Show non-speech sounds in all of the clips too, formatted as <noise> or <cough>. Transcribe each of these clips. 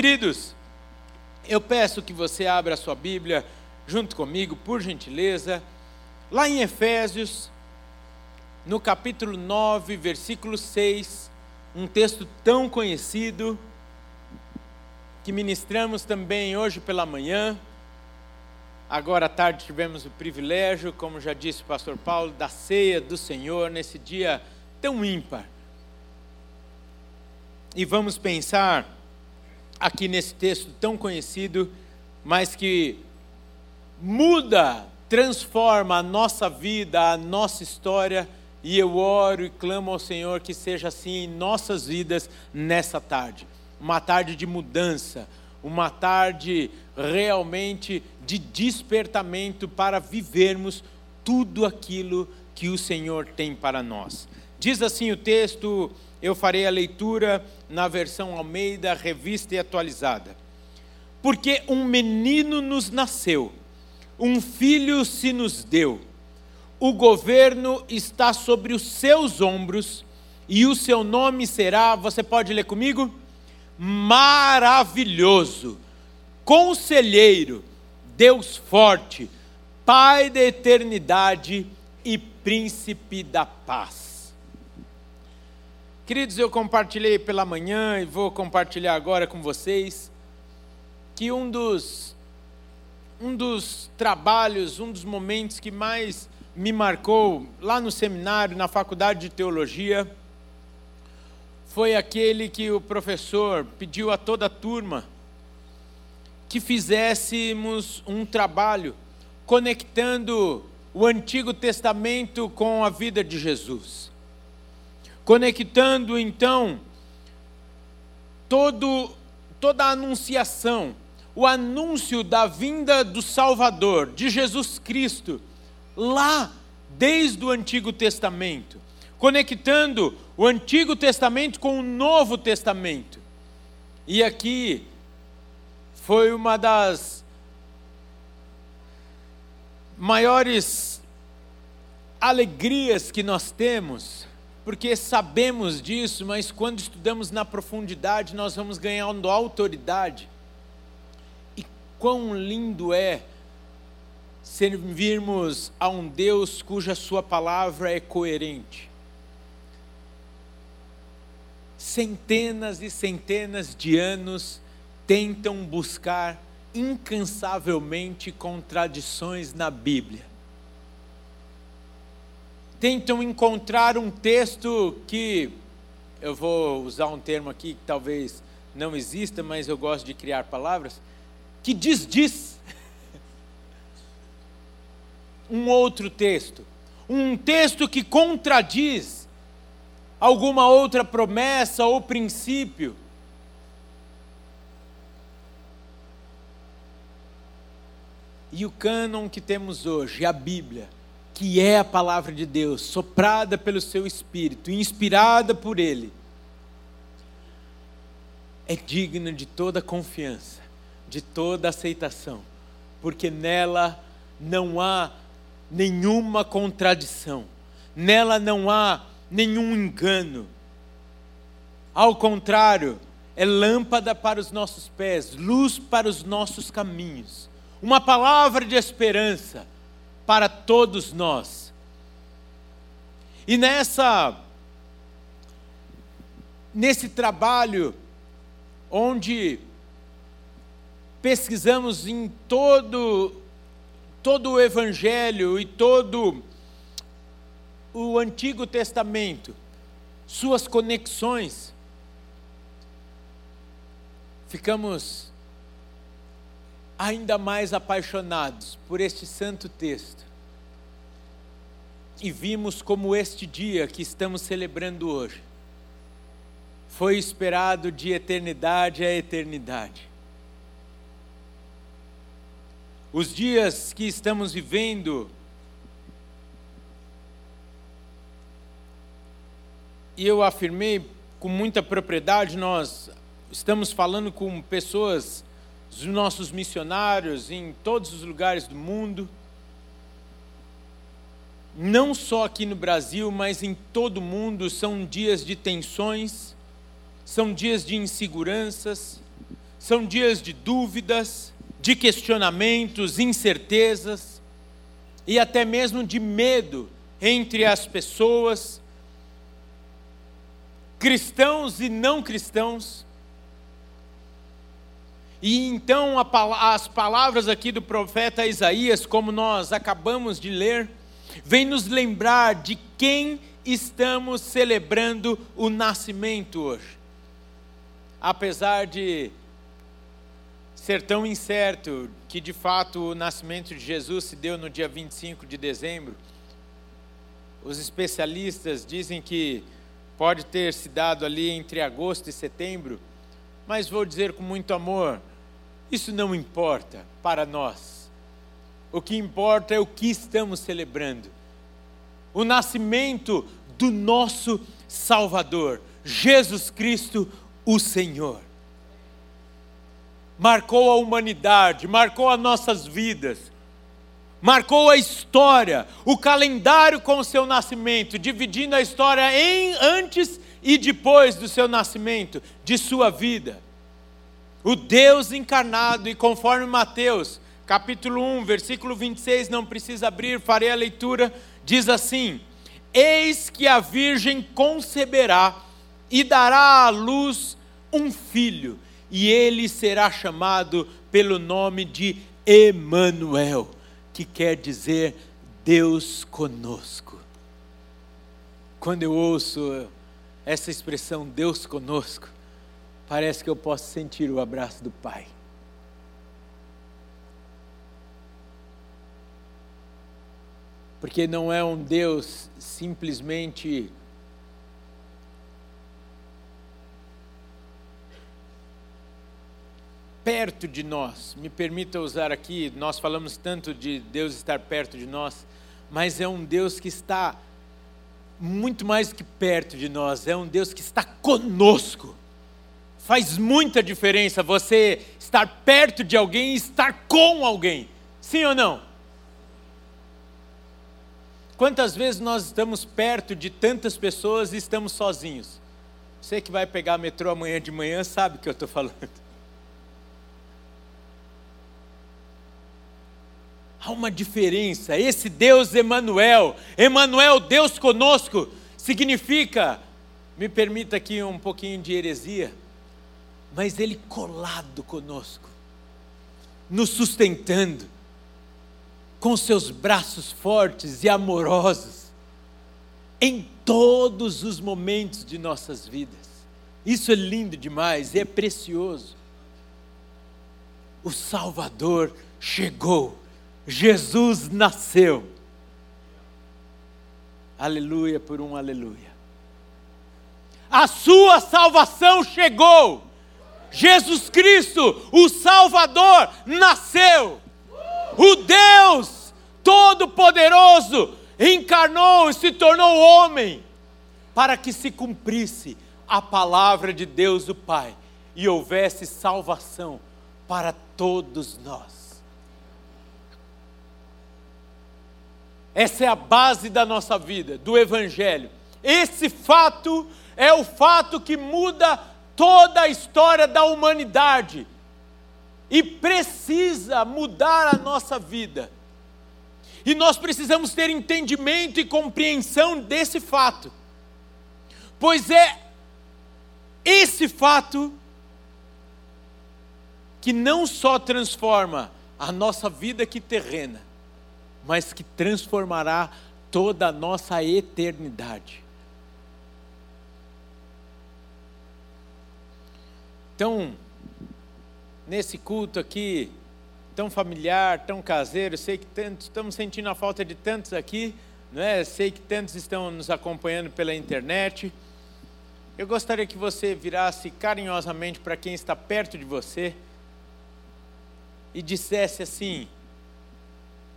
Queridos, eu peço que você abra a sua Bíblia junto comigo, por gentileza, lá em Efésios, no capítulo 9, versículo 6, um texto tão conhecido, que ministramos também hoje pela manhã. Agora à tarde tivemos o privilégio, como já disse o pastor Paulo, da ceia do Senhor nesse dia tão ímpar. E vamos pensar aqui nesse texto tão conhecido, mas que muda, transforma a nossa vida, a nossa história, e eu oro e clamo ao Senhor que seja assim em nossas vidas nessa tarde. Uma tarde de mudança, uma tarde realmente de despertamento para vivermos tudo aquilo que o Senhor tem para nós. Diz assim o texto, eu farei a leitura na versão Almeida, revista e atualizada. Porque um menino nos nasceu, um filho se nos deu, o governo está sobre os seus ombros, e o seu nome será, você pode ler comigo? Maravilhoso, Conselheiro, Deus forte, Pai da eternidade e Príncipe da paz. Queridos, eu compartilhei pela manhã e vou compartilhar agora com vocês que um dos um dos trabalhos, um dos momentos que mais me marcou lá no seminário, na faculdade de teologia, foi aquele que o professor pediu a toda a turma que fizéssemos um trabalho conectando o Antigo Testamento com a vida de Jesus conectando então todo, toda a anunciação, o anúncio da vinda do Salvador, de Jesus Cristo, lá desde o Antigo Testamento, conectando o Antigo Testamento com o Novo Testamento. E aqui foi uma das maiores alegrias que nós temos porque sabemos disso, mas quando estudamos na profundidade, nós vamos ganhando autoridade. E quão lindo é servirmos a um Deus cuja Sua palavra é coerente. Centenas e centenas de anos tentam buscar incansavelmente contradições na Bíblia tentam encontrar um texto que, eu vou usar um termo aqui que talvez não exista, mas eu gosto de criar palavras, que diz diz. <laughs> um outro texto. Um texto que contradiz alguma outra promessa ou princípio. E o cânon que temos hoje, a Bíblia, que é a palavra de Deus, soprada pelo seu Espírito, inspirada por Ele, é digna de toda confiança, de toda aceitação, porque nela não há nenhuma contradição, nela não há nenhum engano. Ao contrário, é lâmpada para os nossos pés, luz para os nossos caminhos, uma palavra de esperança para todos nós. E nessa nesse trabalho onde pesquisamos em todo todo o evangelho e todo o Antigo Testamento, suas conexões, ficamos ainda mais apaixonados por este santo texto. E vimos como este dia que estamos celebrando hoje foi esperado de eternidade a eternidade. Os dias que estamos vivendo, e eu afirmei com muita propriedade, nós estamos falando com pessoas os nossos missionários em todos os lugares do mundo, não só aqui no Brasil, mas em todo o mundo, são dias de tensões, são dias de inseguranças, são dias de dúvidas, de questionamentos, incertezas e até mesmo de medo entre as pessoas, cristãos e não cristãos. E então as palavras aqui do profeta Isaías, como nós acabamos de ler, vem nos lembrar de quem estamos celebrando o nascimento hoje. Apesar de ser tão incerto que de fato o nascimento de Jesus se deu no dia 25 de dezembro, os especialistas dizem que pode ter se dado ali entre agosto e setembro, mas vou dizer com muito amor, isso não importa para nós. O que importa é o que estamos celebrando. O nascimento do nosso Salvador, Jesus Cristo, o Senhor. Marcou a humanidade, marcou as nossas vidas, marcou a história, o calendário com o seu nascimento, dividindo a história em antes e depois do seu nascimento, de sua vida. O Deus encarnado, e conforme Mateus, capítulo 1, versículo 26, não precisa abrir, farei a leitura, diz assim: Eis que a virgem conceberá e dará à luz um filho, e ele será chamado pelo nome de Emanuel, que quer dizer Deus conosco. Quando eu ouço essa expressão Deus conosco, parece que eu posso sentir o abraço do Pai. Porque não é um Deus simplesmente perto de nós. Me permita usar aqui, nós falamos tanto de Deus estar perto de nós, mas é um Deus que está muito mais que perto de nós, é um Deus que está conosco. Faz muita diferença você estar perto de alguém e estar com alguém. Sim ou não? Quantas vezes nós estamos perto de tantas pessoas e estamos sozinhos? Você que vai pegar metrô amanhã de manhã sabe o que eu estou falando. Há uma diferença. Esse Deus Emanuel, Emanuel, Deus conosco, significa, me permita aqui um pouquinho de heresia, mas ele colado conosco, nos sustentando, com seus braços fortes e amorosos, em todos os momentos de nossas vidas. Isso é lindo demais é precioso. O Salvador chegou Jesus nasceu. Aleluia por um aleluia. A sua salvação chegou. Jesus Cristo, o Salvador, nasceu. O Deus Todo-Poderoso encarnou e se tornou homem para que se cumprisse a palavra de Deus o Pai e houvesse salvação para todos nós. Essa é a base da nossa vida, do Evangelho. Esse fato é o fato que muda toda a história da humanidade e precisa mudar a nossa vida. E nós precisamos ter entendimento e compreensão desse fato, pois é esse fato que não só transforma a nossa vida aqui terrena, mas que transformará toda a nossa eternidade. Então, nesse culto aqui, tão familiar, tão caseiro, sei que tantos, estamos sentindo a falta de tantos aqui, não é? Sei que tantos estão nos acompanhando pela internet. Eu gostaria que você virasse carinhosamente para quem está perto de você e dissesse assim: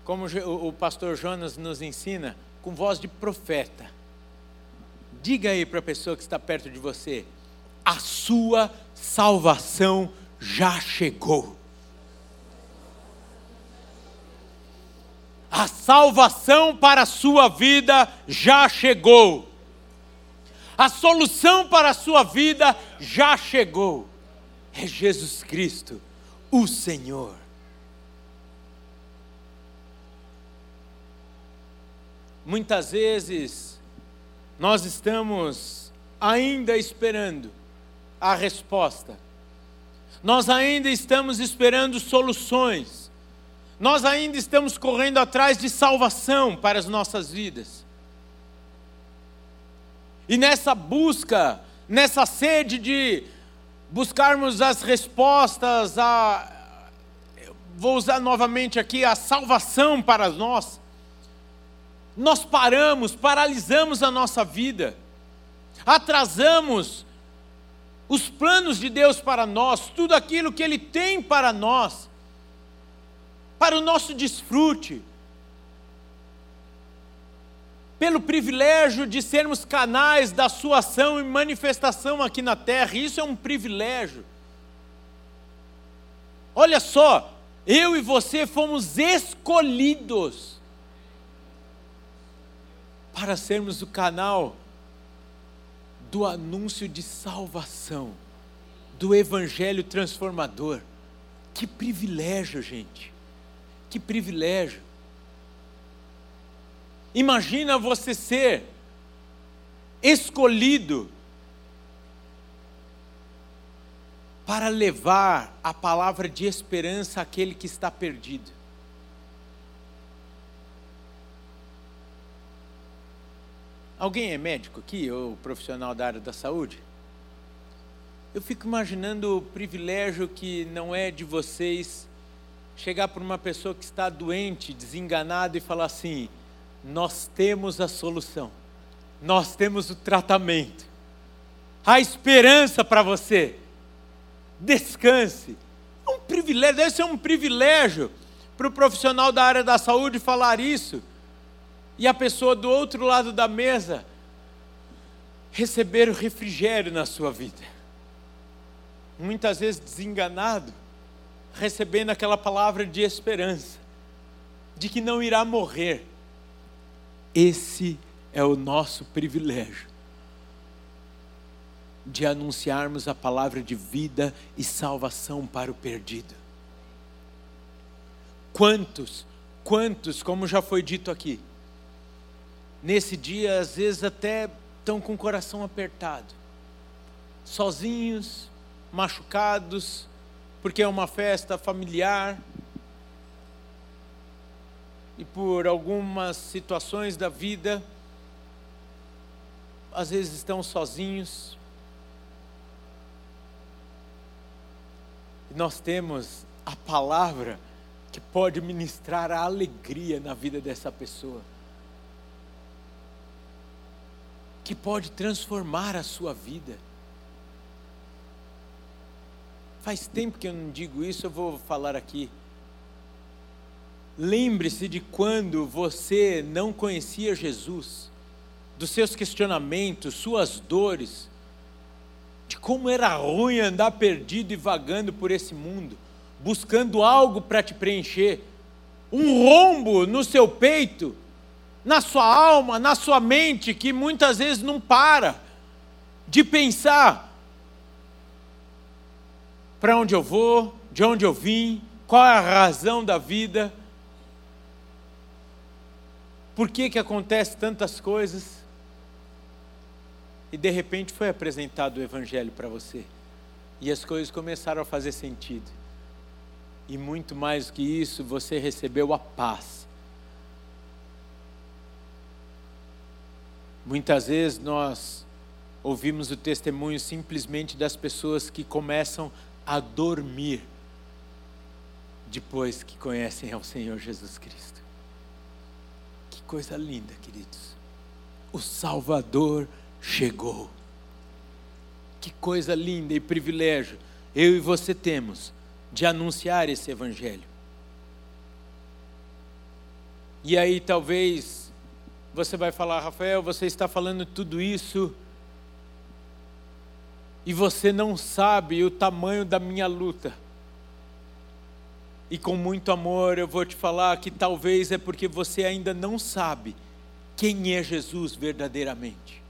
como o pastor Jonas nos ensina, com voz de profeta. Diga aí para a pessoa que está perto de você: a sua salvação já chegou. A salvação para a sua vida já chegou. A solução para a sua vida já chegou. é Jesus Cristo, o Senhor. Muitas vezes nós estamos ainda esperando a resposta, nós ainda estamos esperando soluções, nós ainda estamos correndo atrás de salvação para as nossas vidas. E nessa busca, nessa sede de buscarmos as respostas, a, vou usar novamente aqui, a salvação para nós, nós paramos, paralisamos a nossa vida, atrasamos os planos de Deus para nós, tudo aquilo que Ele tem para nós para o nosso desfrute, pelo privilégio de sermos canais da Sua ação e manifestação aqui na terra, isso é um privilégio. Olha só, eu e você fomos escolhidos para sermos o canal do anúncio de salvação, do evangelho transformador. Que privilégio, gente. Que privilégio. Imagina você ser escolhido para levar a palavra de esperança àquele que está perdido. Alguém é médico aqui, ou profissional da área da saúde? Eu fico imaginando o privilégio que não é de vocês chegar para uma pessoa que está doente, desenganada e falar assim: nós temos a solução, nós temos o tratamento, a esperança para você. Descanse. É um privilégio, deve ser um privilégio para o profissional da área da saúde falar isso e a pessoa do outro lado da mesa receber o refrigério na sua vida. Muitas vezes desenganado, recebendo aquela palavra de esperança, de que não irá morrer. Esse é o nosso privilégio de anunciarmos a palavra de vida e salvação para o perdido. Quantos, quantos, como já foi dito aqui, nesse dia às vezes até estão com o coração apertado, sozinhos, machucados, porque é uma festa familiar. E por algumas situações da vida, às vezes estão sozinhos. E nós temos a palavra que pode ministrar a alegria na vida dessa pessoa, que pode transformar a sua vida. Faz tempo que eu não digo isso, eu vou falar aqui. Lembre-se de quando você não conhecia Jesus, dos seus questionamentos, suas dores, de como era ruim andar perdido e vagando por esse mundo, buscando algo para te preencher, um rombo no seu peito, na sua alma, na sua mente, que muitas vezes não para de pensar para onde eu vou, de onde eu vim, qual é a razão da vida, por que que acontece tantas coisas. E de repente foi apresentado o evangelho para você. E as coisas começaram a fazer sentido. E muito mais do que isso, você recebeu a paz. Muitas vezes nós ouvimos o testemunho simplesmente das pessoas que começam a dormir depois que conhecem ao Senhor Jesus Cristo. Que coisa linda, queridos. O Salvador chegou. Que coisa linda e privilégio eu e você temos de anunciar esse Evangelho. E aí talvez você vai falar, Rafael, você está falando tudo isso e você não sabe o tamanho da minha luta. E com muito amor eu vou te falar que talvez é porque você ainda não sabe quem é Jesus verdadeiramente.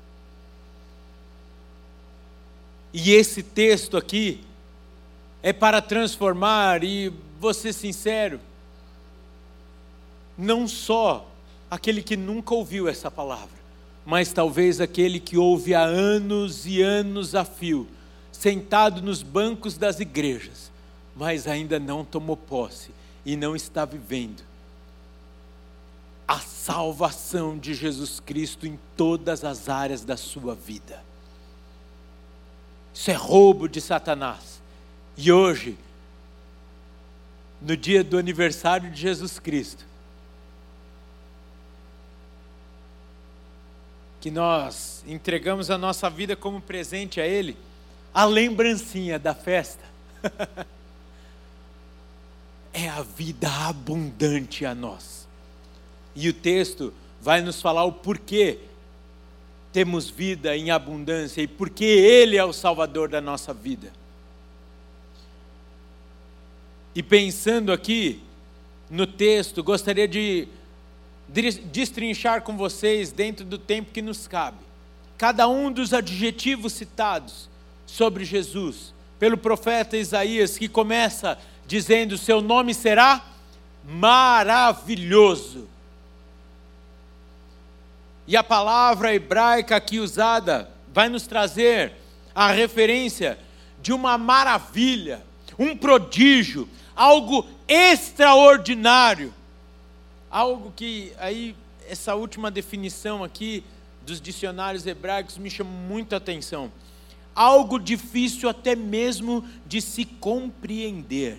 E esse texto aqui é para transformar, e vou ser sincero, não só aquele que nunca ouviu essa palavra, mas talvez aquele que ouve há anos e anos a fio, sentado nos bancos das igrejas, mas ainda não tomou posse e não está vivendo a salvação de Jesus Cristo em todas as áreas da sua vida. Isso é roubo de Satanás. E hoje, no dia do aniversário de Jesus Cristo, que nós entregamos a nossa vida como presente a Ele, a lembrancinha da festa <laughs> é a vida abundante a nós. E o texto vai nos falar o porquê temos vida em abundância e porque Ele é o Salvador da nossa vida. E pensando aqui no texto, gostaria de destrinchar com vocês, dentro do tempo que nos cabe, cada um dos adjetivos citados sobre Jesus pelo profeta Isaías, que começa dizendo: Seu nome será maravilhoso. E a palavra hebraica aqui usada vai nos trazer a referência de uma maravilha, um prodígio, algo extraordinário. Algo que aí essa última definição aqui dos dicionários hebraicos me chama muita atenção. Algo difícil até mesmo de se compreender.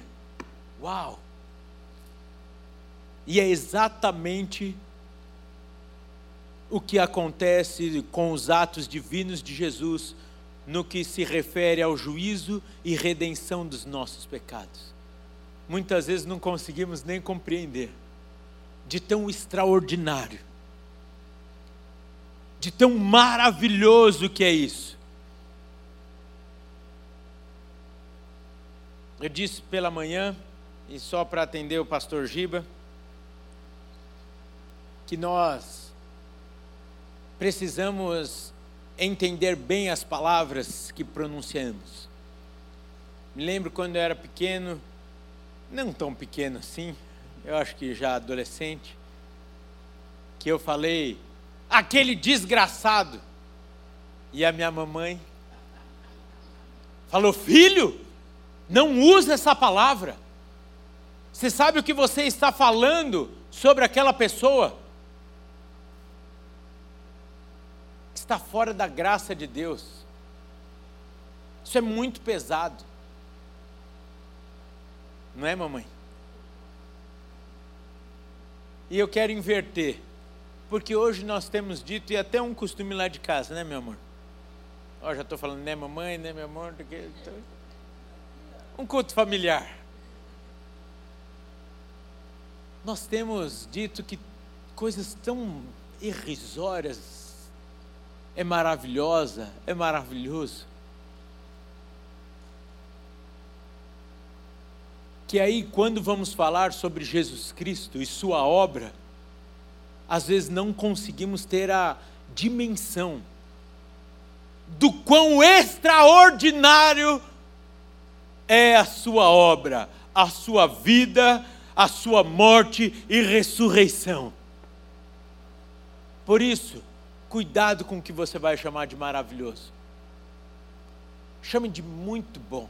Uau! E é exatamente o que acontece com os atos divinos de Jesus no que se refere ao juízo e redenção dos nossos pecados. Muitas vezes não conseguimos nem compreender de tão extraordinário, de tão maravilhoso que é isso. Eu disse pela manhã, e só para atender o pastor Giba, que nós precisamos entender bem as palavras que pronunciamos. Me lembro quando eu era pequeno, não tão pequeno assim, eu acho que já adolescente, que eu falei, aquele desgraçado. E a minha mamãe falou: Filho, não use essa palavra. Você sabe o que você está falando sobre aquela pessoa? está fora da graça de Deus. Isso é muito pesado. Não é, mamãe? E eu quero inverter. Porque hoje nós temos dito, e até um costume lá de casa, né, meu amor? Ó, já estou falando, né, mamãe, né, meu amor? Um culto familiar. Nós temos dito que coisas tão irrisórias é maravilhosa, é maravilhoso. Que aí, quando vamos falar sobre Jesus Cristo e Sua obra, às vezes não conseguimos ter a dimensão do quão extraordinário é a Sua obra, a Sua vida, a Sua morte e ressurreição. Por isso, Cuidado com o que você vai chamar de maravilhoso. Chame de muito bom.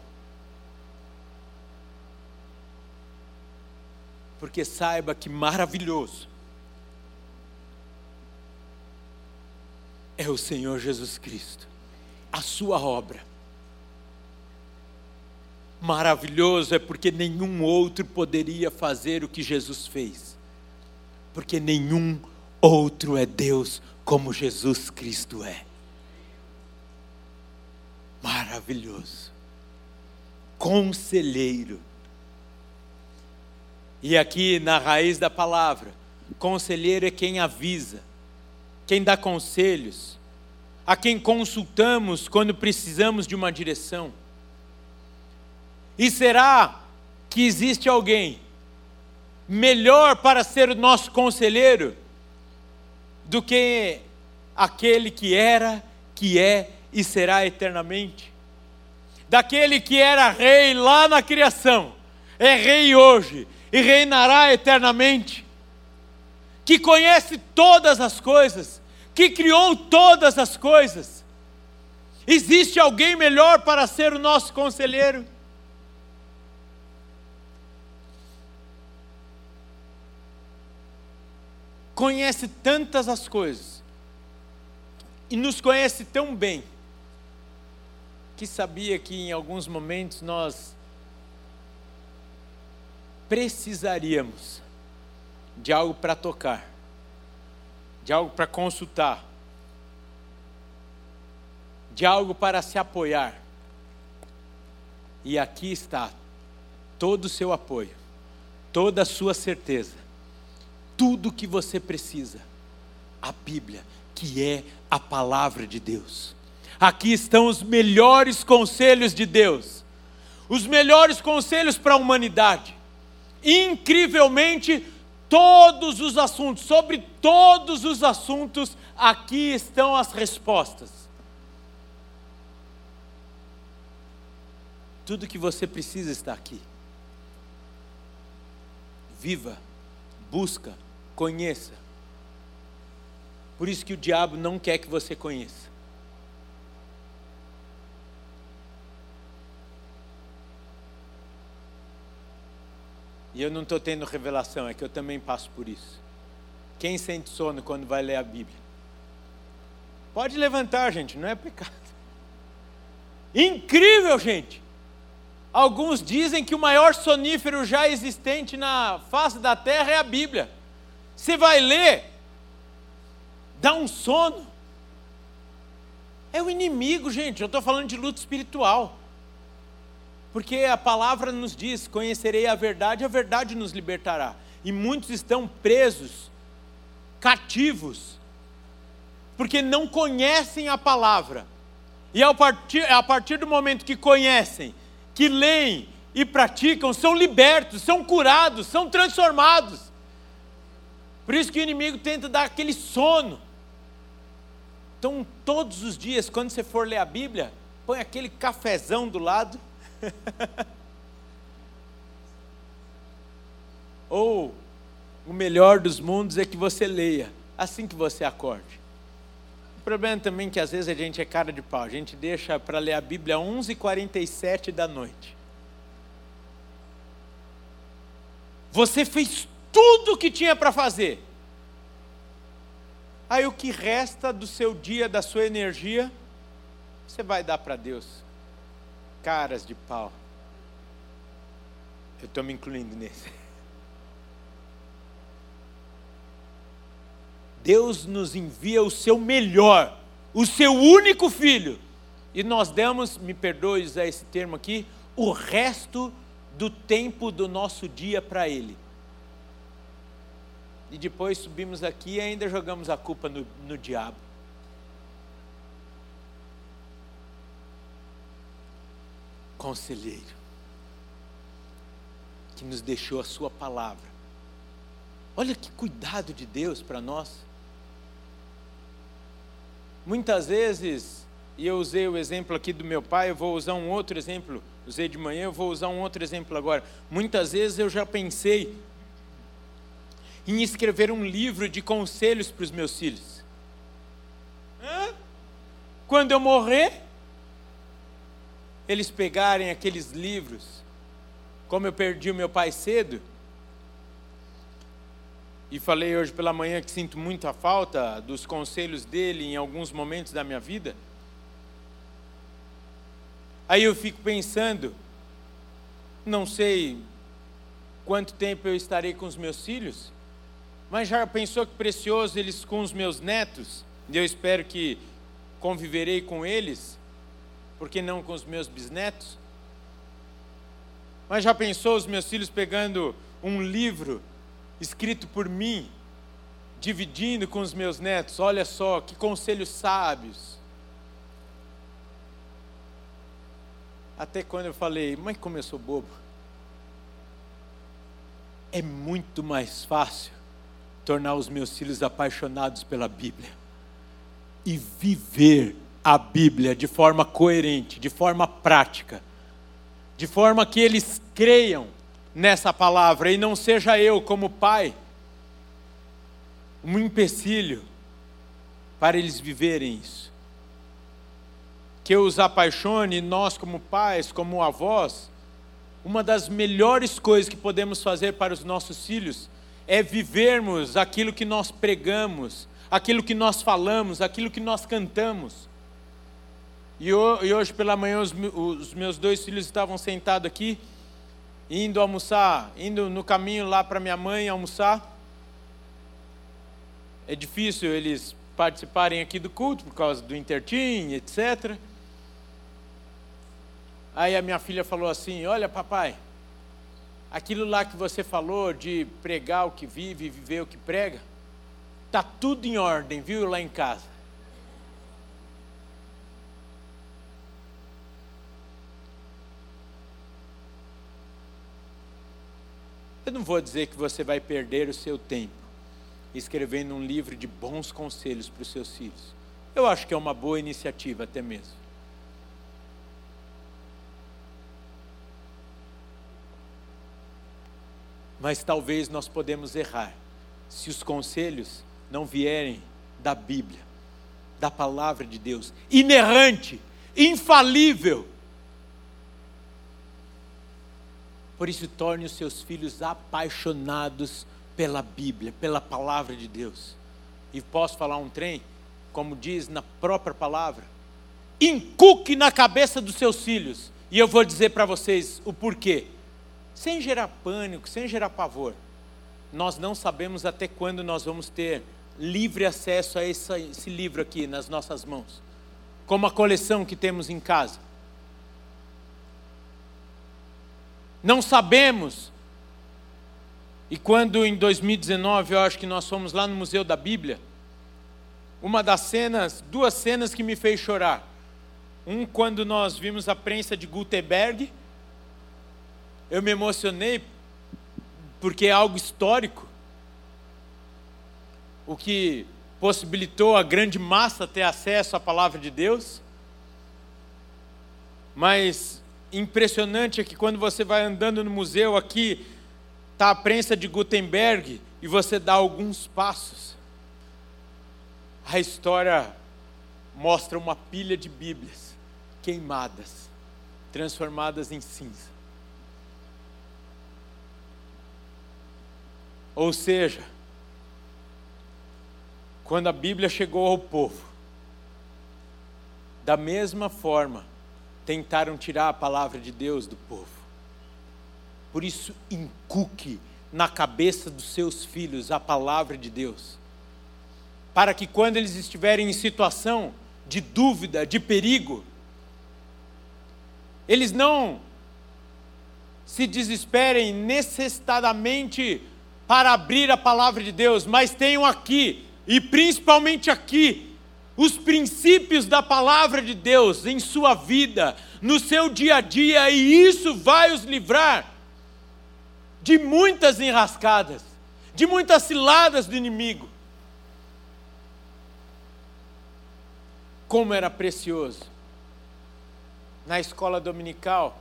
Porque saiba que maravilhoso é o Senhor Jesus Cristo, a sua obra. Maravilhoso é porque nenhum outro poderia fazer o que Jesus fez, porque nenhum outro é Deus como Jesus Cristo é. Maravilhoso. Conselheiro. E aqui na raiz da palavra, conselheiro é quem avisa, quem dá conselhos, a quem consultamos quando precisamos de uma direção. E será que existe alguém melhor para ser o nosso conselheiro do que aquele que era, que é e será eternamente. daquele que era rei lá na criação, é rei hoje e reinará eternamente, que conhece todas as coisas, que criou todas as coisas. Existe alguém melhor para ser o nosso conselheiro? Conhece tantas as coisas e nos conhece tão bem que sabia que em alguns momentos nós precisaríamos de algo para tocar, de algo para consultar, de algo para se apoiar. E aqui está todo o seu apoio, toda a sua certeza, tudo o que você precisa. A Bíblia, que é a palavra de Deus. Aqui estão os melhores conselhos de Deus, os melhores conselhos para a humanidade incrivelmente todos os assuntos, sobre todos os assuntos, aqui estão as respostas. Tudo que você precisa está aqui. Viva, busca, conheça. Por isso que o diabo não quer que você conheça. E eu não estou tendo revelação, é que eu também passo por isso. Quem sente sono quando vai ler a Bíblia? Pode levantar, gente, não é pecado. Incrível, gente! Alguns dizem que o maior sonífero já existente na face da terra é a Bíblia. Você vai ler, dá um sono. É o inimigo, gente. Eu estou falando de luta espiritual. Porque a palavra nos diz: conhecerei a verdade, a verdade nos libertará. E muitos estão presos, cativos, porque não conhecem a palavra. E a partir, a partir do momento que conhecem, que leem e praticam, são libertos, são curados, são transformados. Por isso que o inimigo tenta dar aquele sono. Então, todos os dias, quando você for ler a Bíblia, põe aquele cafezão do lado <laughs> Ou o melhor dos mundos é que você leia assim que você acorde. O problema também é que às vezes a gente é cara de pau, a gente deixa para ler a Bíblia às 11h47 da noite. Você fez tudo o que tinha para fazer. Aí o que resta do seu dia, da sua energia, você vai dar para Deus caras de pau. Eu estou me incluindo nesse. Deus nos envia o seu melhor, o seu único filho. E nós damos, me perdoe usar esse termo aqui, o resto do tempo do nosso dia para Ele. E depois subimos aqui e ainda jogamos a culpa no, no diabo. Conselheiro, que nos deixou a Sua palavra. Olha que cuidado de Deus para nós. Muitas vezes, e eu usei o exemplo aqui do meu pai, eu vou usar um outro exemplo, usei de manhã, eu vou usar um outro exemplo agora. Muitas vezes eu já pensei em escrever um livro de conselhos para os meus filhos. Hã? Quando eu morrer, eles pegarem aqueles livros, como eu perdi o meu pai cedo, e falei hoje pela manhã que sinto muita falta dos conselhos dele em alguns momentos da minha vida. Aí eu fico pensando, não sei quanto tempo eu estarei com os meus filhos, mas já pensou que precioso eles com os meus netos? E eu espero que conviverei com eles por que não com os meus bisnetos? Mas já pensou os meus filhos pegando um livro escrito por mim, dividindo com os meus netos? Olha só, que conselhos sábios. Até quando eu falei, mãe, como eu sou bobo. É muito mais fácil tornar os meus filhos apaixonados pela Bíblia e viver a Bíblia de forma coerente, de forma prática, de forma que eles creiam nessa palavra e não seja eu, como pai, um empecilho para eles viverem isso. Que eu os apaixone, nós, como pais, como avós, uma das melhores coisas que podemos fazer para os nossos filhos é vivermos aquilo que nós pregamos, aquilo que nós falamos, aquilo que nós cantamos. E hoje pela manhã os meus dois filhos estavam sentados aqui, indo almoçar, indo no caminho lá para minha mãe almoçar. É difícil eles participarem aqui do culto por causa do intertim, etc. Aí a minha filha falou assim: Olha, papai, aquilo lá que você falou de pregar o que vive e viver o que prega, tá tudo em ordem, viu, lá em casa. Eu não vou dizer que você vai perder o seu tempo escrevendo um livro de bons conselhos para os seus filhos. Eu acho que é uma boa iniciativa até mesmo. Mas talvez nós podemos errar se os conselhos não vierem da Bíblia, da palavra de Deus, inerrante, infalível. Por isso, torne os seus filhos apaixonados pela Bíblia, pela palavra de Deus. E posso falar um trem, como diz na própria palavra, incuque na cabeça dos seus filhos. E eu vou dizer para vocês o porquê sem gerar pânico, sem gerar pavor. Nós não sabemos até quando nós vamos ter livre acesso a esse, esse livro aqui nas nossas mãos, como a coleção que temos em casa. Não sabemos. E quando em 2019, eu acho que nós fomos lá no Museu da Bíblia, uma das cenas, duas cenas que me fez chorar. Um quando nós vimos a prensa de Gutenberg, eu me emocionei porque é algo histórico. O que possibilitou a grande massa ter acesso à palavra de Deus. Mas impressionante é que quando você vai andando no museu aqui, está a prensa de Gutenberg e você dá alguns passos. A história mostra uma pilha de Bíblias queimadas, transformadas em cinza. Ou seja, quando a Bíblia chegou ao povo, da mesma forma, tentaram tirar a palavra de Deus do povo. Por isso, incuque na cabeça dos seus filhos a palavra de Deus, para que quando eles estiverem em situação de dúvida, de perigo, eles não se desesperem necessitadamente para abrir a palavra de Deus, mas tenham aqui, e principalmente aqui, os princípios da palavra de Deus em sua vida, no seu dia a dia, e isso vai os livrar de muitas enrascadas, de muitas ciladas do inimigo. Como era precioso na escola dominical,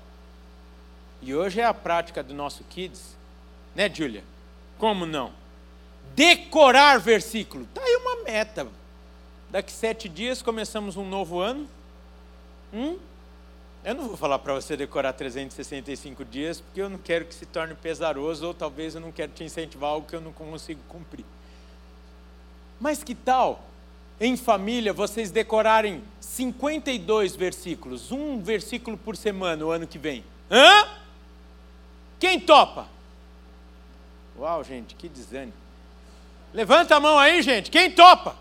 e hoje é a prática do nosso Kids, né, Júlia? Como não? Decorar versículo. Está aí uma meta. Daqui sete dias começamos um novo ano. Hum? Eu não vou falar para você decorar 365 dias, porque eu não quero que se torne pesaroso, ou talvez eu não quero te incentivar algo que eu não consigo cumprir. Mas que tal, em família, vocês decorarem 52 versículos, um versículo por semana o ano que vem? Hã? Quem topa? Uau, gente, que desânimo. Levanta a mão aí, gente. Quem topa?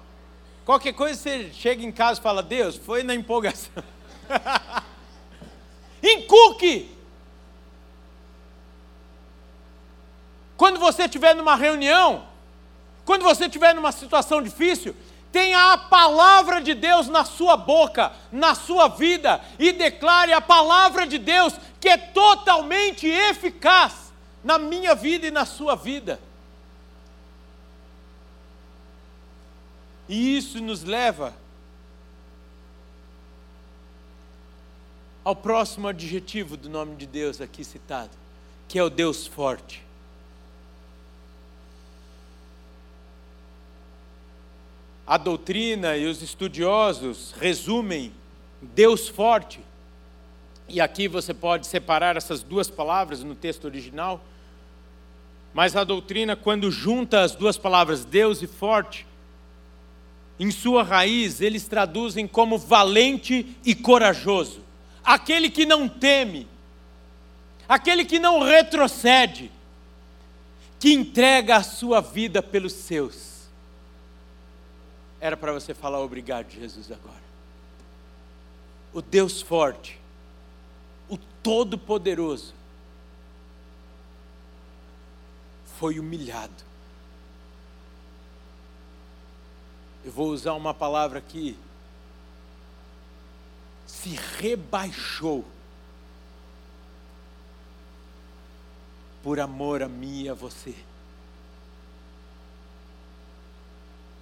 Qualquer coisa você chega em casa e fala: Deus, foi na empolgação. <laughs> Encuque! Quando você estiver numa reunião, quando você estiver numa situação difícil, tenha a palavra de Deus na sua boca, na sua vida, e declare a palavra de Deus que é totalmente eficaz na minha vida e na sua vida. E isso nos leva ao próximo adjetivo do nome de Deus aqui citado, que é o Deus forte. A doutrina e os estudiosos resumem Deus forte, e aqui você pode separar essas duas palavras no texto original, mas a doutrina, quando junta as duas palavras Deus e forte, em sua raiz eles traduzem como valente e corajoso, aquele que não teme, aquele que não retrocede, que entrega a sua vida pelos seus. Era para você falar obrigado, Jesus, agora. O Deus forte, o Todo-Poderoso, foi humilhado. Eu vou usar uma palavra aqui. Se rebaixou por amor a mim e a você.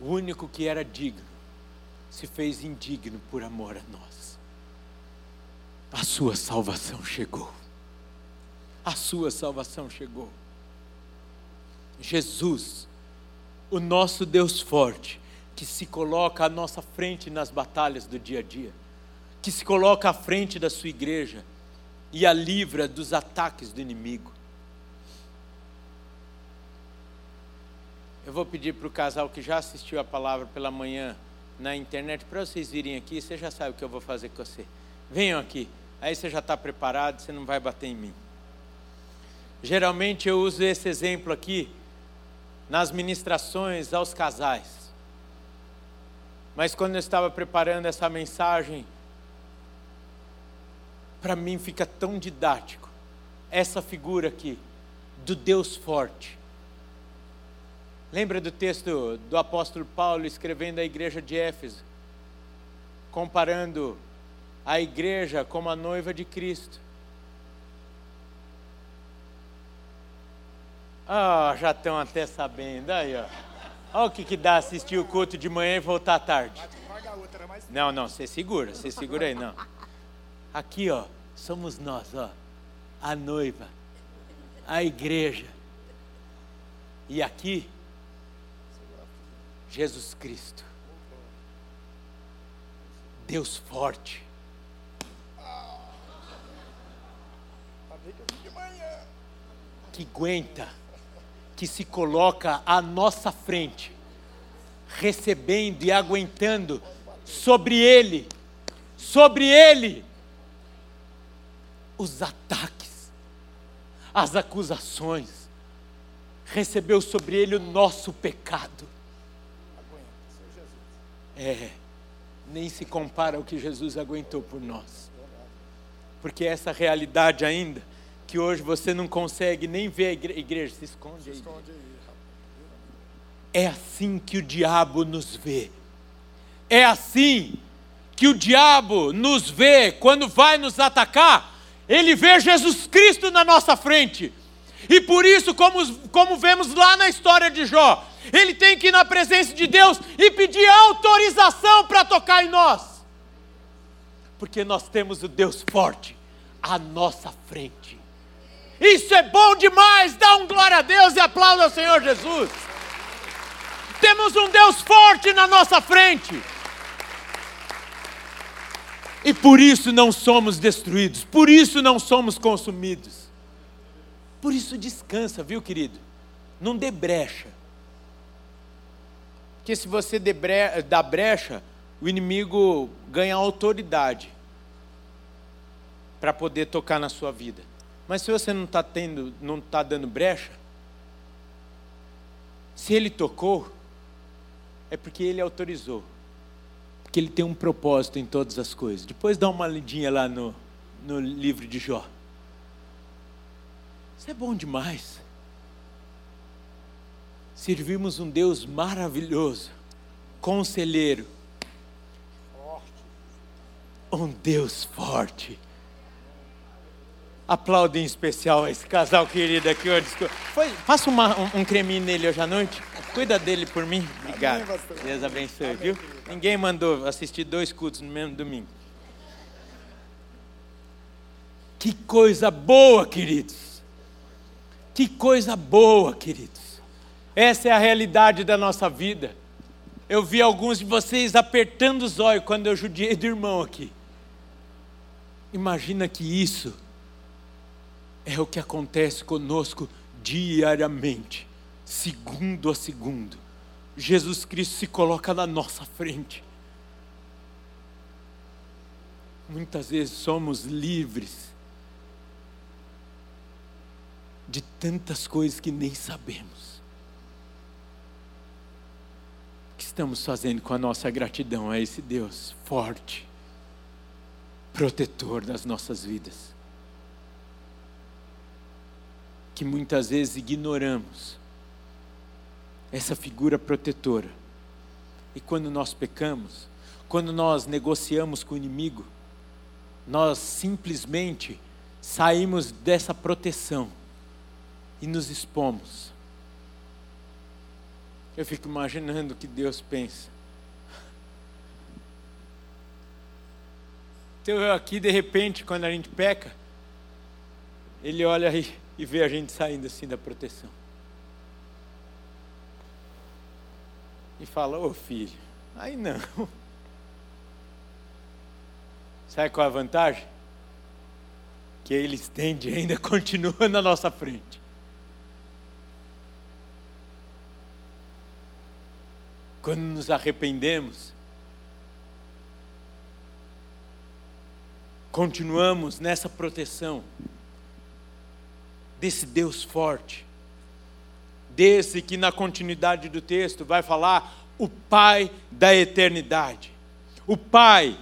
O único que era digno se fez indigno por amor a nós. A sua salvação chegou. A sua salvação chegou. Jesus, o nosso Deus forte, que se coloca à nossa frente nas batalhas do dia a dia, que se coloca à frente da sua igreja e a livra dos ataques do inimigo. Eu vou pedir para o casal que já assistiu a palavra pela manhã na internet para vocês virem aqui. Você já sabe o que eu vou fazer com você. Venham aqui. Aí você já está preparado, você não vai bater em mim. Geralmente eu uso esse exemplo aqui nas ministrações aos casais. Mas quando eu estava preparando essa mensagem, para mim fica tão didático essa figura aqui do Deus forte. Lembra do texto do apóstolo Paulo escrevendo à igreja de Éfeso, comparando a igreja como a noiva de Cristo. Ah, oh, já estão até sabendo. Aí, ó. Olha o que, que dá assistir o culto de manhã e voltar à tarde. Não, não, você segura, você segura aí, não. Aqui, ó, somos nós, ó. A noiva, a igreja. E aqui, Jesus Cristo. Deus forte. Que aguenta que se coloca à nossa frente, recebendo e aguentando sobre ele, sobre ele, os ataques, as acusações, recebeu sobre ele o nosso pecado. É, nem se compara ao que Jesus aguentou por nós, porque essa realidade ainda que hoje você não consegue nem ver a igreja, se esconde se aí. Esconde aí. É assim que o diabo nos vê. É assim que o diabo nos vê quando vai nos atacar. Ele vê Jesus Cristo na nossa frente. E por isso, como, como vemos lá na história de Jó, ele tem que ir na presença de Deus e pedir autorização para tocar em nós. Porque nós temos o Deus forte à nossa frente. Isso é bom demais. Dá um glória a Deus e aplauda ao Senhor Jesus. Temos um Deus forte na nossa frente. E por isso não somos destruídos, por isso não somos consumidos. Por isso descansa, viu, querido? Não dê brecha. Porque se você dá brecha, o inimigo ganha autoridade para poder tocar na sua vida. Mas se você não está tendo, não está dando brecha, se ele tocou, é porque ele autorizou. Porque ele tem um propósito em todas as coisas. Depois dá uma lidinha lá no, no livro de Jó. Isso é bom demais. Servimos um Deus maravilhoso, conselheiro, um Deus forte Aplaude em especial esse casal querido aqui hoje. Foi, passa uma, um, um creminho nele hoje à noite. Cuida dele por mim. Obrigado. Deus abençoe, viu? Ninguém mandou assistir dois cultos no mesmo domingo. Que coisa boa, queridos. Que coisa boa, queridos. Essa é a realidade da nossa vida. Eu vi alguns de vocês apertando os olhos quando eu judiei do irmão aqui. Imagina que isso é o que acontece conosco diariamente, segundo a segundo. Jesus Cristo se coloca na nossa frente. Muitas vezes somos livres de tantas coisas que nem sabemos. O que estamos fazendo com a nossa gratidão a esse Deus forte, protetor das nossas vidas? Que muitas vezes ignoramos essa figura protetora. E quando nós pecamos, quando nós negociamos com o inimigo, nós simplesmente saímos dessa proteção e nos expomos. Eu fico imaginando o que Deus pensa. Então eu aqui, de repente, quando a gente peca, Ele olha e, e vê a gente saindo assim da proteção. E fala, ô oh, filho, aí não. <laughs> Sabe qual é a vantagem? Que ele estende ainda <laughs> continua na nossa frente. Quando nos arrependemos, continuamos nessa proteção desse Deus forte, desse que na continuidade do texto vai falar o Pai da eternidade, o Pai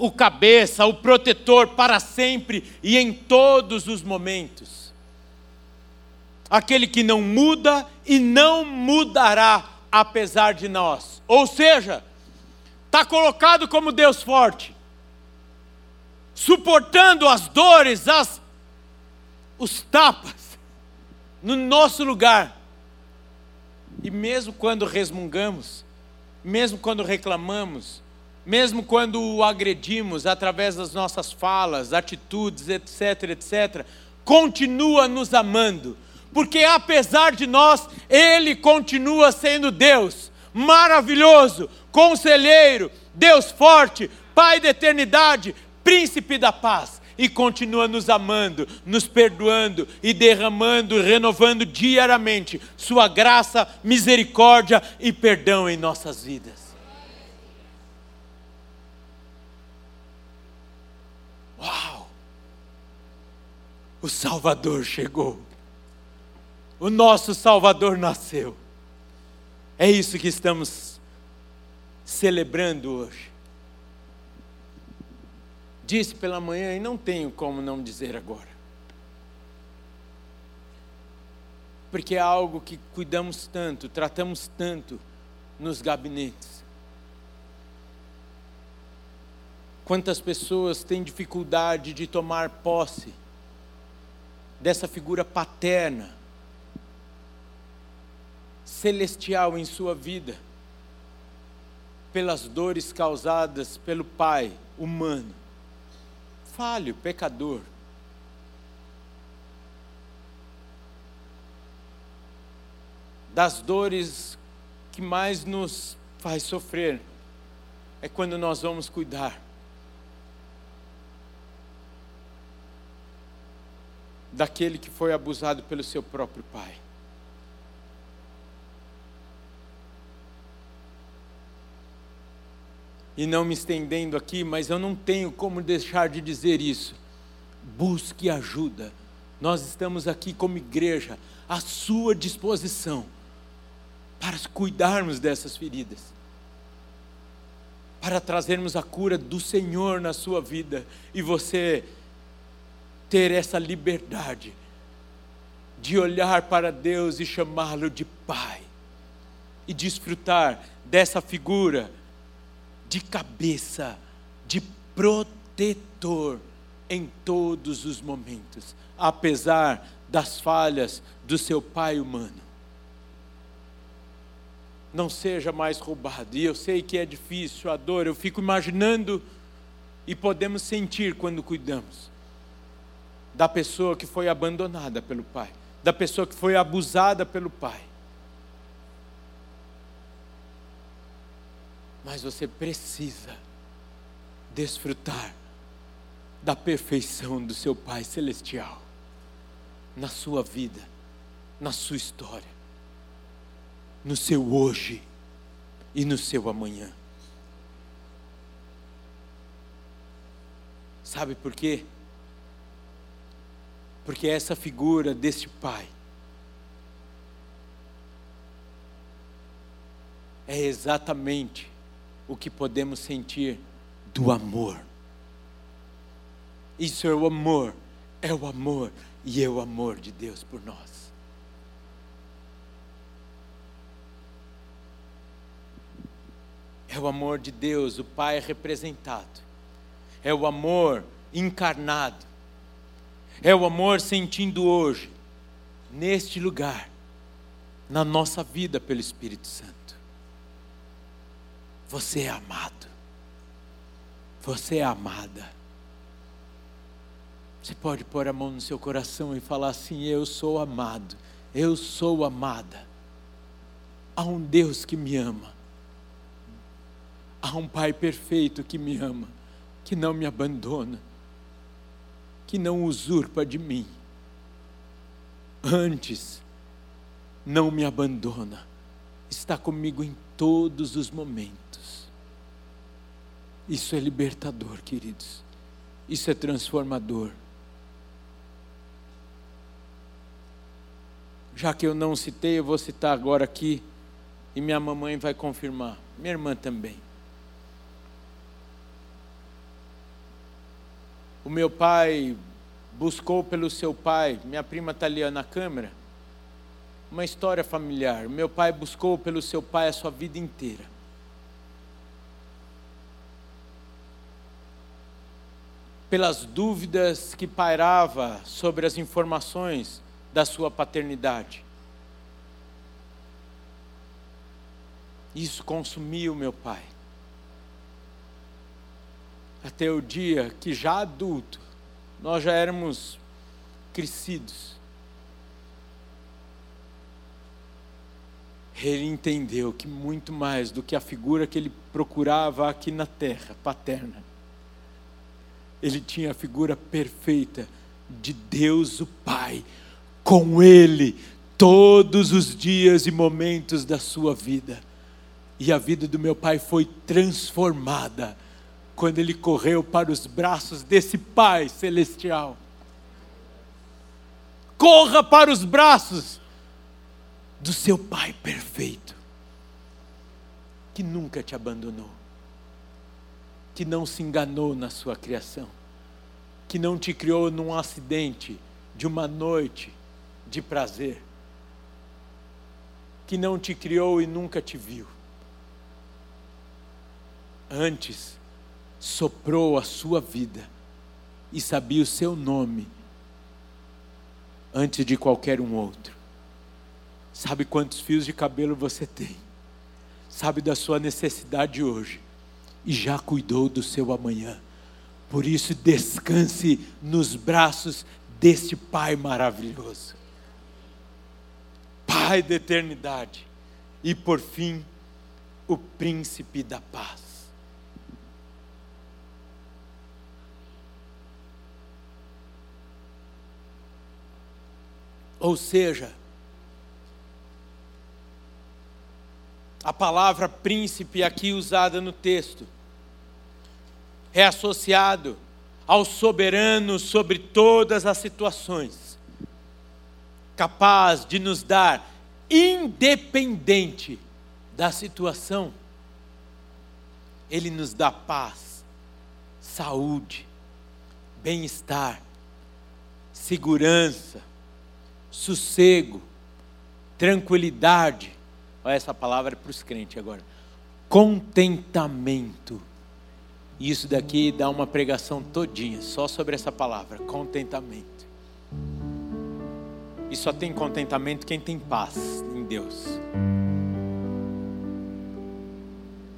o cabeça, o protetor para sempre e em todos os momentos. Aquele que não muda e não mudará apesar de nós. Ou seja, está colocado como Deus forte, suportando as dores, as, os tapas, no nosso lugar. E mesmo quando resmungamos, mesmo quando reclamamos, mesmo quando o agredimos através das nossas falas, atitudes, etc, etc, continua nos amando, porque apesar de nós, Ele continua sendo Deus, maravilhoso, conselheiro, Deus forte, Pai da eternidade, príncipe da paz, e continua nos amando, nos perdoando e derramando, renovando diariamente Sua graça, misericórdia e perdão em nossas vidas. Uau! O Salvador chegou. O nosso Salvador nasceu. É isso que estamos celebrando hoje. Disse pela manhã e não tenho como não dizer agora. Porque é algo que cuidamos tanto, tratamos tanto nos gabinetes. Quantas pessoas têm dificuldade de tomar posse dessa figura paterna, celestial em sua vida, pelas dores causadas pelo Pai humano, falho, pecador. Das dores que mais nos faz sofrer é quando nós vamos cuidar daquele que foi abusado pelo seu próprio pai. E não me estendendo aqui, mas eu não tenho como deixar de dizer isso. Busque ajuda. Nós estamos aqui como igreja à sua disposição para cuidarmos dessas feridas, para trazermos a cura do Senhor na sua vida. E você ter essa liberdade de olhar para Deus e chamá-lo de Pai, e desfrutar dessa figura de cabeça, de protetor em todos os momentos, apesar das falhas do seu pai humano. Não seja mais roubado. E eu sei que é difícil a dor, eu fico imaginando e podemos sentir quando cuidamos da pessoa que foi abandonada pelo pai, da pessoa que foi abusada pelo pai. Mas você precisa desfrutar da perfeição do seu Pai Celestial na sua vida, na sua história, no seu hoje e no seu amanhã. Sabe por quê? Porque essa figura deste Pai é exatamente o que podemos sentir do amor. Isso é o amor, é o amor e é o amor de Deus por nós. É o amor de Deus, o Pai representado. É o amor encarnado. É o amor sentindo hoje, neste lugar, na nossa vida pelo Espírito Santo. Você é amado. Você é amada. Você pode pôr a mão no seu coração e falar assim: Eu sou amado, eu sou amada. Há um Deus que me ama, há um Pai perfeito que me ama, que não me abandona, que não usurpa de mim. Antes, não me abandona, está comigo em todos os momentos isso é libertador, queridos. Isso é transformador. Já que eu não citei, eu vou citar agora aqui. E minha mamãe vai confirmar. Minha irmã também. O meu pai buscou pelo seu pai, minha prima está ali na câmera, uma história familiar. Meu pai buscou pelo seu pai a sua vida inteira. Pelas dúvidas que pairava sobre as informações da sua paternidade. Isso consumiu meu pai. Até o dia que, já adulto, nós já éramos crescidos. Ele entendeu que muito mais do que a figura que ele procurava aqui na terra, paterna, ele tinha a figura perfeita de Deus o Pai, com ele todos os dias e momentos da sua vida. E a vida do meu pai foi transformada quando ele correu para os braços desse Pai celestial. Corra para os braços do seu Pai perfeito, que nunca te abandonou que não se enganou na sua criação, que não te criou num acidente de uma noite de prazer, que não te criou e nunca te viu. Antes, soprou a sua vida e sabia o seu nome antes de qualquer um outro. Sabe quantos fios de cabelo você tem? Sabe da sua necessidade hoje e já cuidou do seu amanhã. Por isso, descanse nos braços deste Pai maravilhoso. Pai da eternidade. E por fim, o príncipe da paz. Ou seja, A palavra príncipe aqui usada no texto é associado ao soberano sobre todas as situações, capaz de nos dar independente da situação. Ele nos dá paz, saúde, bem-estar, segurança, sossego, tranquilidade Olha essa palavra para os crentes agora. Contentamento. Isso daqui dá uma pregação todinha só sobre essa palavra, contentamento. E só tem contentamento quem tem paz em Deus.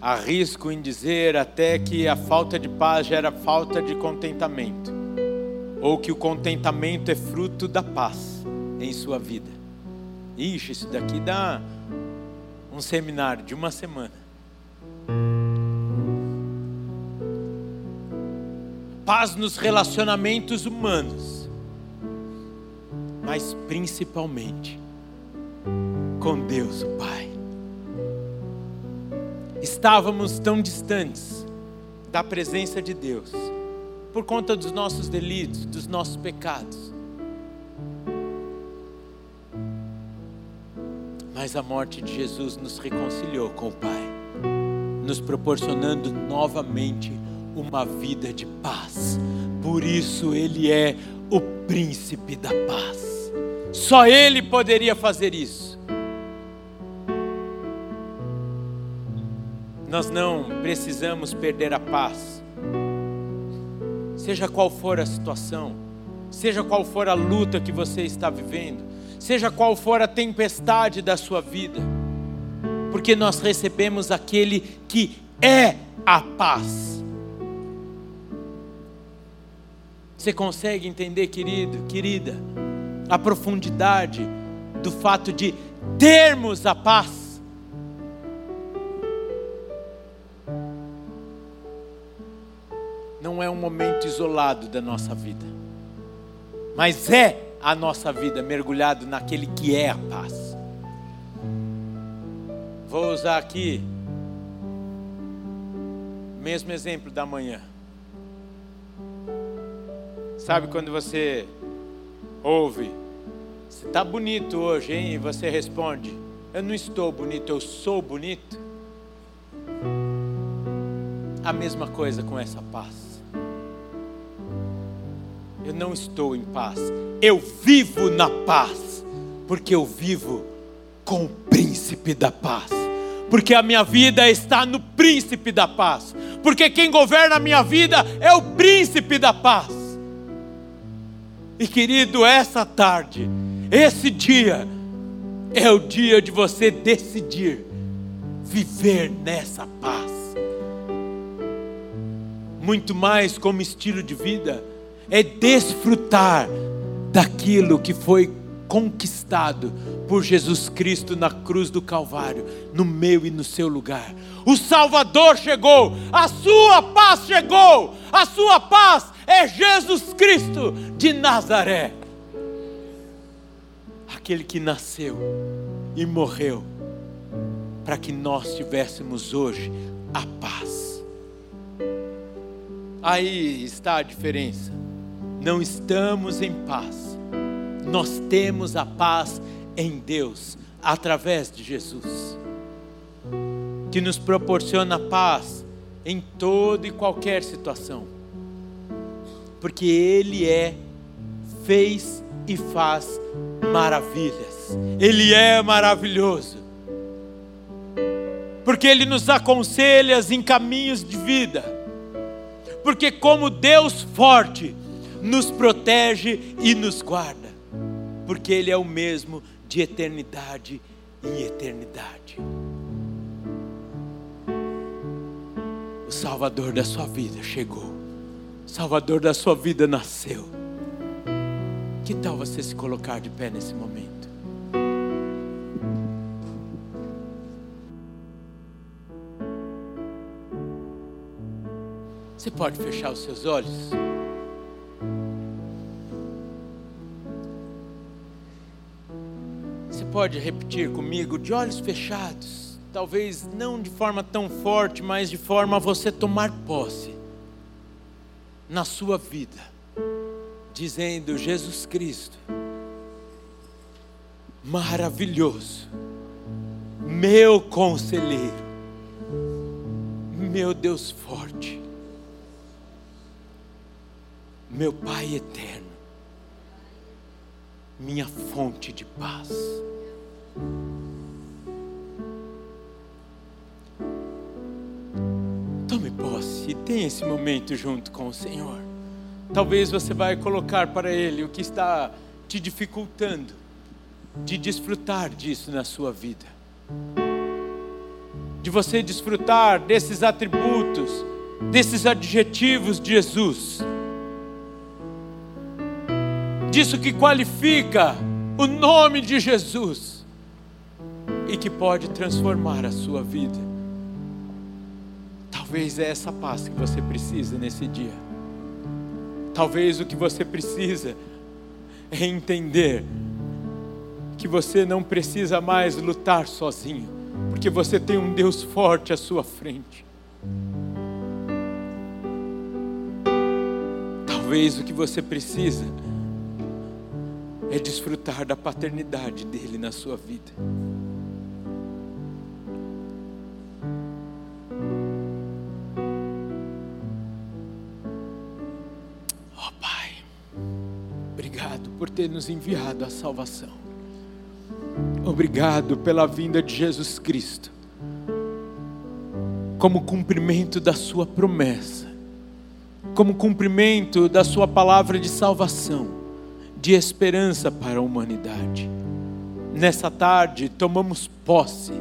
Arrisco em dizer até que a falta de paz gera falta de contentamento. ou que o contentamento é fruto da paz em sua vida. Ixi, isso daqui dá um seminário de uma semana. Paz nos relacionamentos humanos, mas principalmente com Deus, o Pai. Estávamos tão distantes da presença de Deus por conta dos nossos delitos, dos nossos pecados. Mas a morte de Jesus nos reconciliou com o Pai, nos proporcionando novamente uma vida de paz. Por isso Ele é o príncipe da paz. Só Ele poderia fazer isso. Nós não precisamos perder a paz. Seja qual for a situação, seja qual for a luta que você está vivendo, seja qual for a tempestade da sua vida, porque nós recebemos aquele que é a paz. Você consegue entender, querido, querida, a profundidade do fato de termos a paz? não é um momento isolado da nossa vida, mas é a nossa vida mergulhado naquele que é a paz. Vou usar aqui o mesmo exemplo da manhã. Sabe quando você ouve, você está bonito hoje, hein? E você responde, eu não estou bonito, eu sou bonito. A mesma coisa com essa paz eu não estou em paz. Eu vivo na paz, porque eu vivo com o príncipe da paz. Porque a minha vida está no príncipe da paz. Porque quem governa a minha vida é o príncipe da paz. E querido, essa tarde, esse dia, é o dia de você decidir viver nessa paz. Muito mais como estilo de vida é desfrutar daquilo que foi conquistado por Jesus Cristo na cruz do Calvário, no meu e no seu lugar. O Salvador chegou, a sua paz chegou, a sua paz é Jesus Cristo de Nazaré. Aquele que nasceu e morreu para que nós tivéssemos hoje a paz. Aí está a diferença não estamos em paz. Nós temos a paz em Deus através de Jesus, que nos proporciona paz em toda e qualquer situação, porque Ele é, fez e faz maravilhas, Ele é maravilhoso, porque Ele nos aconselha em caminhos de vida, porque, como Deus forte, nos protege e nos guarda, porque Ele é o mesmo de eternidade em eternidade. O Salvador da sua vida chegou, o Salvador da sua vida nasceu. Que tal você se colocar de pé nesse momento? Você pode fechar os seus olhos? Pode repetir comigo, de olhos fechados, talvez não de forma tão forte, mas de forma a você tomar posse na sua vida, dizendo: Jesus Cristo, maravilhoso, meu conselheiro, meu Deus forte, meu Pai eterno, minha fonte de paz. Tome posse e tenha esse momento junto com o Senhor. Talvez você vai colocar para Ele o que está te dificultando de desfrutar disso na sua vida. De você desfrutar desses atributos, desses adjetivos de Jesus. disso que qualifica o nome de Jesus e que pode transformar a sua vida. Talvez é essa paz que você precisa nesse dia. Talvez o que você precisa é entender que você não precisa mais lutar sozinho, porque você tem um Deus forte à sua frente. Talvez o que você precisa é desfrutar da paternidade dele na sua vida. Por ter nos enviado a salvação. Obrigado pela vinda de Jesus Cristo, como cumprimento da Sua promessa, como cumprimento da Sua palavra de salvação de esperança para a humanidade. Nessa tarde, tomamos posse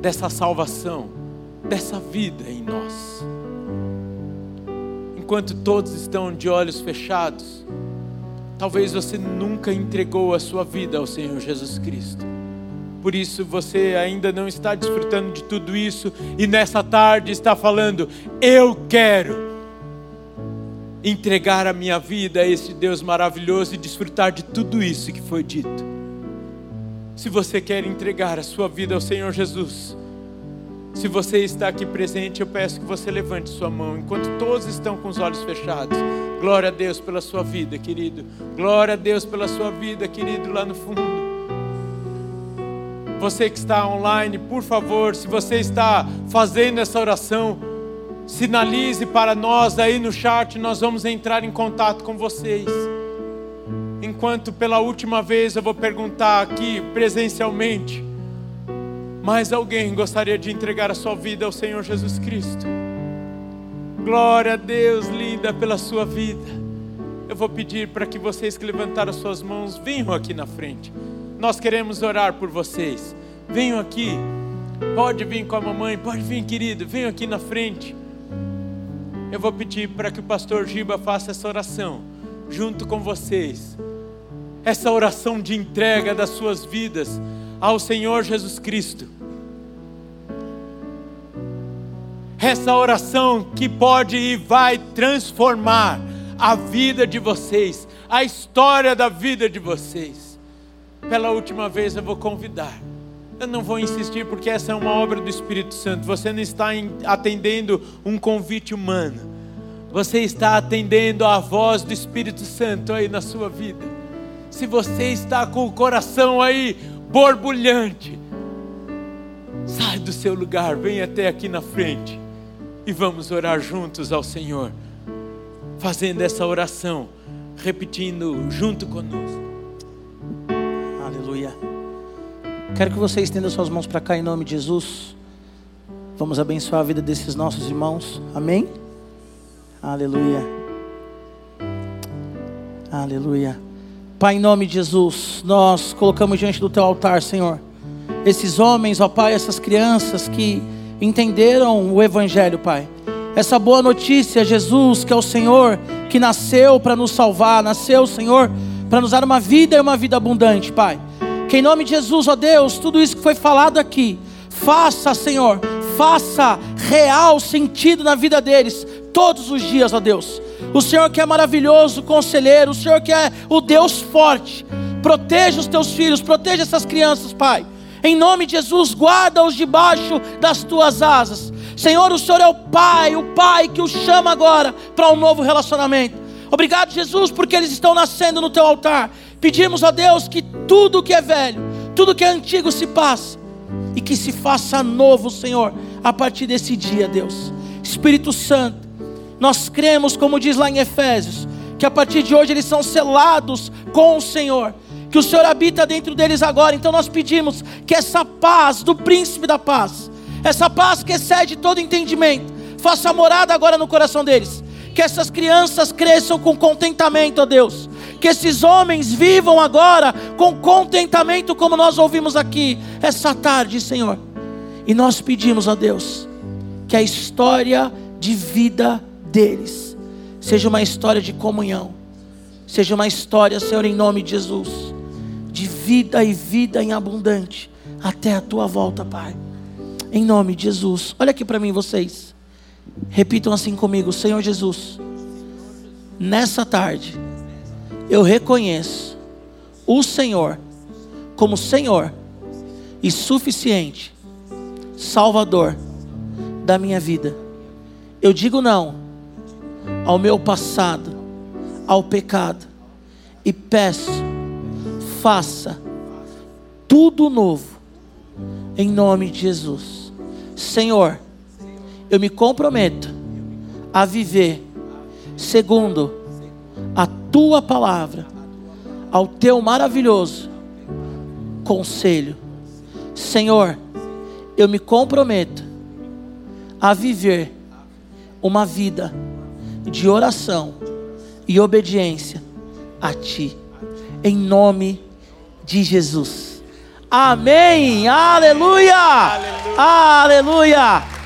dessa salvação, dessa vida em nós. Enquanto todos estão de olhos fechados, talvez você nunca entregou a sua vida ao Senhor Jesus Cristo. Por isso você ainda não está desfrutando de tudo isso e nessa tarde está falando: Eu quero entregar a minha vida a esse Deus maravilhoso e desfrutar de tudo isso que foi dito. Se você quer entregar a sua vida ao Senhor Jesus, se você está aqui presente, eu peço que você levante sua mão enquanto todos estão com os olhos fechados. Glória a Deus pela sua vida, querido. Glória a Deus pela sua vida, querido, lá no fundo. Você que está online, por favor, se você está fazendo essa oração, Sinalize para nós aí no chat, nós vamos entrar em contato com vocês. Enquanto pela última vez eu vou perguntar aqui presencialmente, mais alguém gostaria de entregar a sua vida ao Senhor Jesus Cristo? Glória a Deus, linda, pela sua vida. Eu vou pedir para que vocês que levantaram suas mãos venham aqui na frente. Nós queremos orar por vocês. Venham aqui. Pode vir com a mamãe, pode vir, querido. Venham aqui na frente eu vou pedir para que o pastor Giba faça essa oração junto com vocês. Essa oração de entrega das suas vidas ao Senhor Jesus Cristo. Essa oração que pode e vai transformar a vida de vocês, a história da vida de vocês. Pela última vez eu vou convidar eu não vou insistir porque essa é uma obra do Espírito Santo. Você não está atendendo um convite humano. Você está atendendo a voz do Espírito Santo aí na sua vida. Se você está com o coração aí borbulhante, sai do seu lugar, vem até aqui na frente e vamos orar juntos ao Senhor, fazendo essa oração, repetindo junto conosco. Quero que você estenda suas mãos para cá em nome de Jesus. Vamos abençoar a vida desses nossos irmãos. Amém? Aleluia. Aleluia. Pai, em nome de Jesus, nós colocamos diante do teu altar, Senhor, esses homens, ó Pai, essas crianças que entenderam o Evangelho, Pai. Essa boa notícia, Jesus, que é o Senhor que nasceu para nos salvar, nasceu, Senhor, para nos dar uma vida e uma vida abundante, Pai. Que em nome de Jesus, ó Deus, tudo isso que foi falado aqui, faça, Senhor, faça real sentido na vida deles, todos os dias, ó Deus. O Senhor que é maravilhoso, conselheiro, o Senhor que é o Deus forte, proteja os teus filhos, proteja essas crianças, Pai. Em nome de Jesus, guarda-os debaixo das tuas asas. Senhor, o Senhor é o Pai, o Pai que os chama agora para um novo relacionamento. Obrigado, Jesus, porque eles estão nascendo no teu altar. Pedimos a Deus que tudo que é velho, tudo que é antigo se passe e que se faça novo, Senhor, a partir desse dia, Deus. Espírito Santo, nós cremos, como diz lá em Efésios, que a partir de hoje eles são selados com o Senhor, que o Senhor habita dentro deles agora. Então nós pedimos que essa paz do príncipe da paz, essa paz que excede todo entendimento, faça morada agora no coração deles. Que essas crianças cresçam com contentamento, ó Deus que esses homens vivam agora com contentamento, como nós ouvimos aqui essa tarde, Senhor. E nós pedimos a Deus que a história de vida deles seja uma história de comunhão, seja uma história, Senhor, em nome de Jesus, de vida e vida em abundante, até a tua volta, Pai. Em nome de Jesus. Olha aqui para mim, vocês. Repitam assim comigo: Senhor Jesus, nessa tarde, eu reconheço o Senhor como Senhor e suficiente Salvador da minha vida. Eu digo não ao meu passado, ao pecado, e peço, faça tudo novo, em nome de Jesus. Senhor, eu me comprometo a viver segundo a tua palavra, ao teu maravilhoso conselho. Senhor, eu me comprometo a viver uma vida de oração e obediência a Ti, em nome de Jesus. Amém. Aleluia. Aleluia. Aleluia.